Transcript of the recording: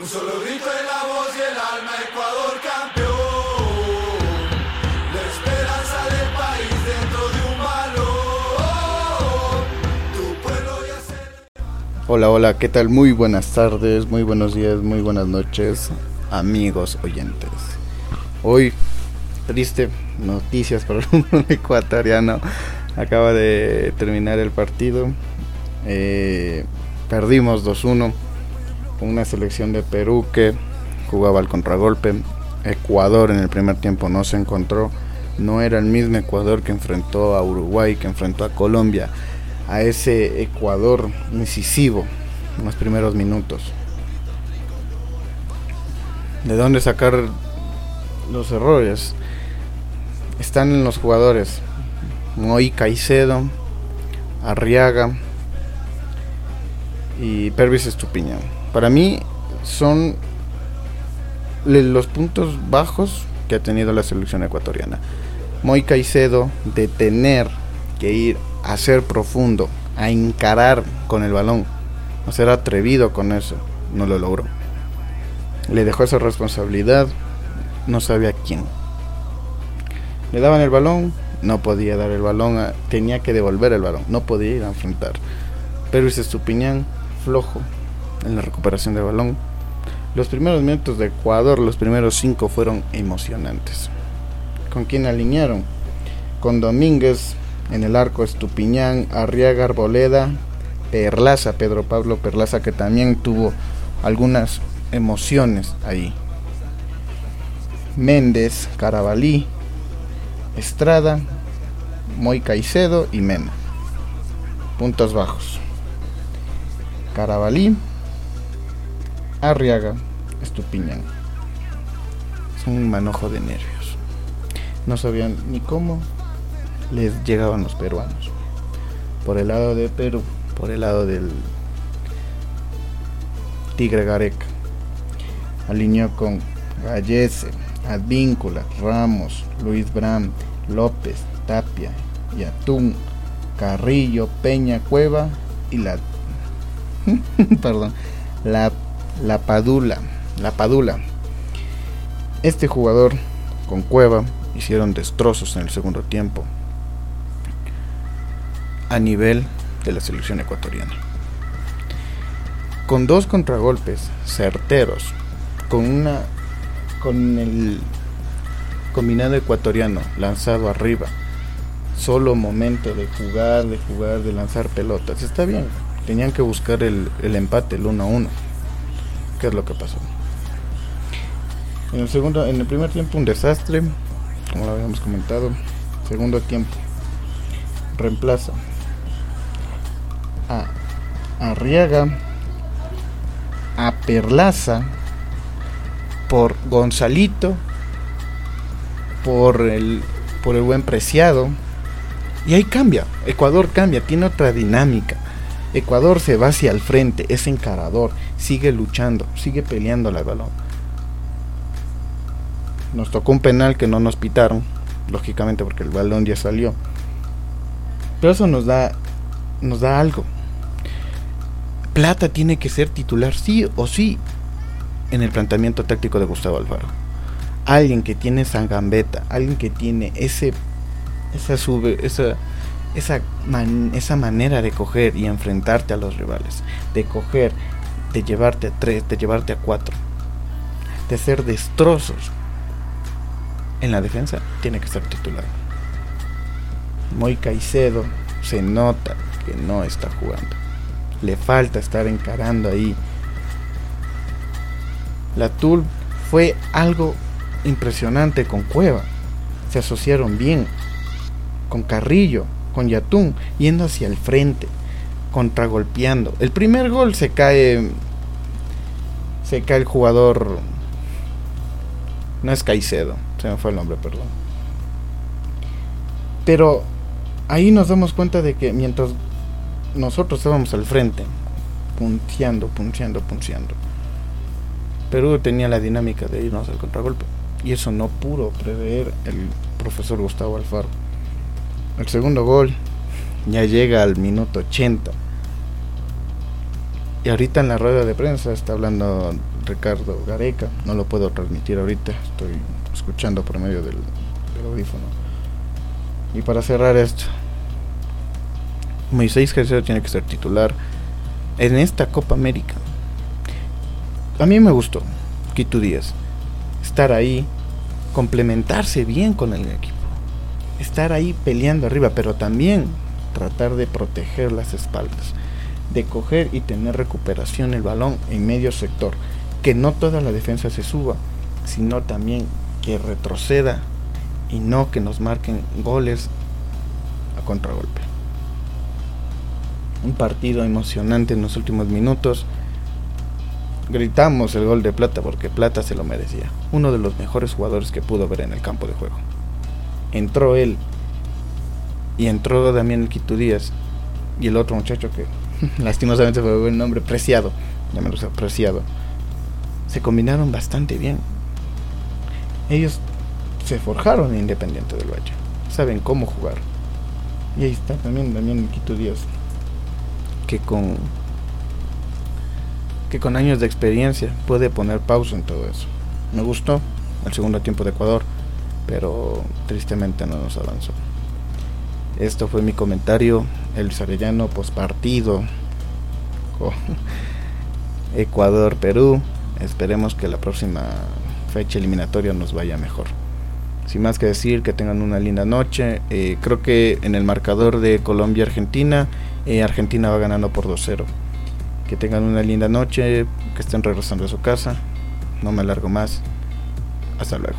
Un solo grito en la voz y el alma, Ecuador campeón. La esperanza del país dentro de un balón. Tu pueblo ya se... Hola, hola, ¿qué tal? Muy buenas tardes, muy buenos días, muy buenas noches, amigos oyentes. Hoy, triste noticias para el ecuatoriano. Acaba de terminar el partido. Eh, perdimos 2-1 una selección de Perú que jugaba al contragolpe. Ecuador en el primer tiempo no se encontró. No era el mismo Ecuador que enfrentó a Uruguay, que enfrentó a Colombia. A ese Ecuador incisivo en los primeros minutos. ¿De dónde sacar los errores? Están en los jugadores. Moy Caicedo, Arriaga y Pervis Estupiñán. Para mí son los puntos bajos que ha tenido la selección ecuatoriana. Moy Caicedo de tener que ir a ser profundo, a encarar con el balón, a ser atrevido con eso, no lo logró. Le dejó esa responsabilidad, no sabía quién. Le daban el balón, no podía dar el balón, a- tenía que devolver el balón, no podía ir a enfrentar. Pervis Estupiñán, flojo en la recuperación del balón. Los primeros minutos de Ecuador, los primeros cinco fueron emocionantes. ¿Con quién alinearon? Con Domínguez en el arco Estupiñán, Arriaga Arboleda, Perlaza, Pedro Pablo Perlaza, que también tuvo algunas emociones ahí. Méndez, Carabalí, Estrada, Moy Caicedo y Mena. Puntos bajos. Carabalí, Arriaga, Estupiñán. Es un manojo de nervios. No sabían ni cómo les llegaban los peruanos. Por el lado de Perú, por el lado del Tigre Gareca. Alineó con Gallese, Advíncula, Ramos, Luis Bram, López, Tapia, Yatún, Carrillo, Peña, Cueva y la perdón, la, la Padula, la Padula. Este jugador con Cueva hicieron destrozos en el segundo tiempo a nivel de la selección ecuatoriana. Con dos contragolpes certeros, con una con el combinado ecuatoriano lanzado arriba, solo momento de jugar, de jugar, de lanzar pelotas. Está bien, tenían que buscar el, empate, el 1 a 1. ¿Qué es lo que pasó? En el segundo, en el primer tiempo un desastre, como lo habíamos comentado. Segundo tiempo reemplaza a Arriaga, a Perlaza por Gonzalito, por el por el buen preciado y ahí cambia. Ecuador cambia, tiene otra dinámica. Ecuador se va hacia el frente, es encarador, sigue luchando, sigue peleando al balón. Nos tocó un penal que no nos pitaron, lógicamente porque el balón ya salió. Pero eso nos da nos da algo. Plata tiene que ser titular sí o sí en el planteamiento táctico de Gustavo Alfaro. Alguien que tiene esa gambeta, alguien que tiene ese esa sube, esa esa, esa manera de coger y enfrentarte a los rivales, de coger, de llevarte a tres, de llevarte a cuatro, de hacer destrozos en la defensa, tiene que ser titular. Moy Caicedo se nota que no está jugando. Le falta estar encarando ahí. La Tul fue algo impresionante con Cueva. Se asociaron bien con Carrillo, con Yatún, yendo hacia el frente, contragolpeando. El primer gol se cae. Se cae el jugador. No es Caicedo, se me fue el nombre, perdón. Pero ahí nos damos cuenta de que mientras nosotros estábamos al frente, punteando, punteando, punteando, Perú tenía la dinámica de irnos al contragolpe. Y eso no pudo prever el profesor Gustavo Alfaro. El segundo gol ya llega al minuto 80. Y ahorita en la rueda de prensa está hablando Ricardo Gareca. No lo puedo transmitir ahorita, estoy escuchando por medio del, audífono. Y para cerrar esto, Moisés Caicedo tiene que ser titular en esta Copa América. A mí me gustó, Quito Díaz, estar ahí, complementarse bien con el equipo, estar ahí peleando arriba, pero también tratar de proteger las espaldas, de coger y tener recuperación el balón en medio sector, que no toda la defensa se suba, sino también que retroceda y no que nos marquen goles a contragolpe. Un partido emocionante en los últimos minutos. Gritamos el gol de Plata porque Plata se lo merecía. Uno de los mejores jugadores que pudo ver en el campo de juego. Entró él y entró el Quito Díaz y el otro muchacho que lastimosamente fue el nombre, Preciado, llamémoslo Preciado. Se combinaron bastante bien. Ellos se forjaron en Independiente del Valle. Saben cómo jugar. Y ahí está también, también Quito Díaz. Que con que con años de experiencia puede poner pausa en todo eso. Me gustó el segundo tiempo de Ecuador, pero tristemente no nos avanzó. Esto fue mi comentario, el Sarellano pospartido con Ecuador-Perú. Esperemos que la próxima fecha eliminatoria nos vaya mejor. Sin más que decir, que tengan una linda noche. Eh, creo que en el marcador de Colombia-Argentina, eh, Argentina va ganando por 2-0. Que tengan una linda noche, que estén regresando a su casa. No me alargo más. Hasta luego.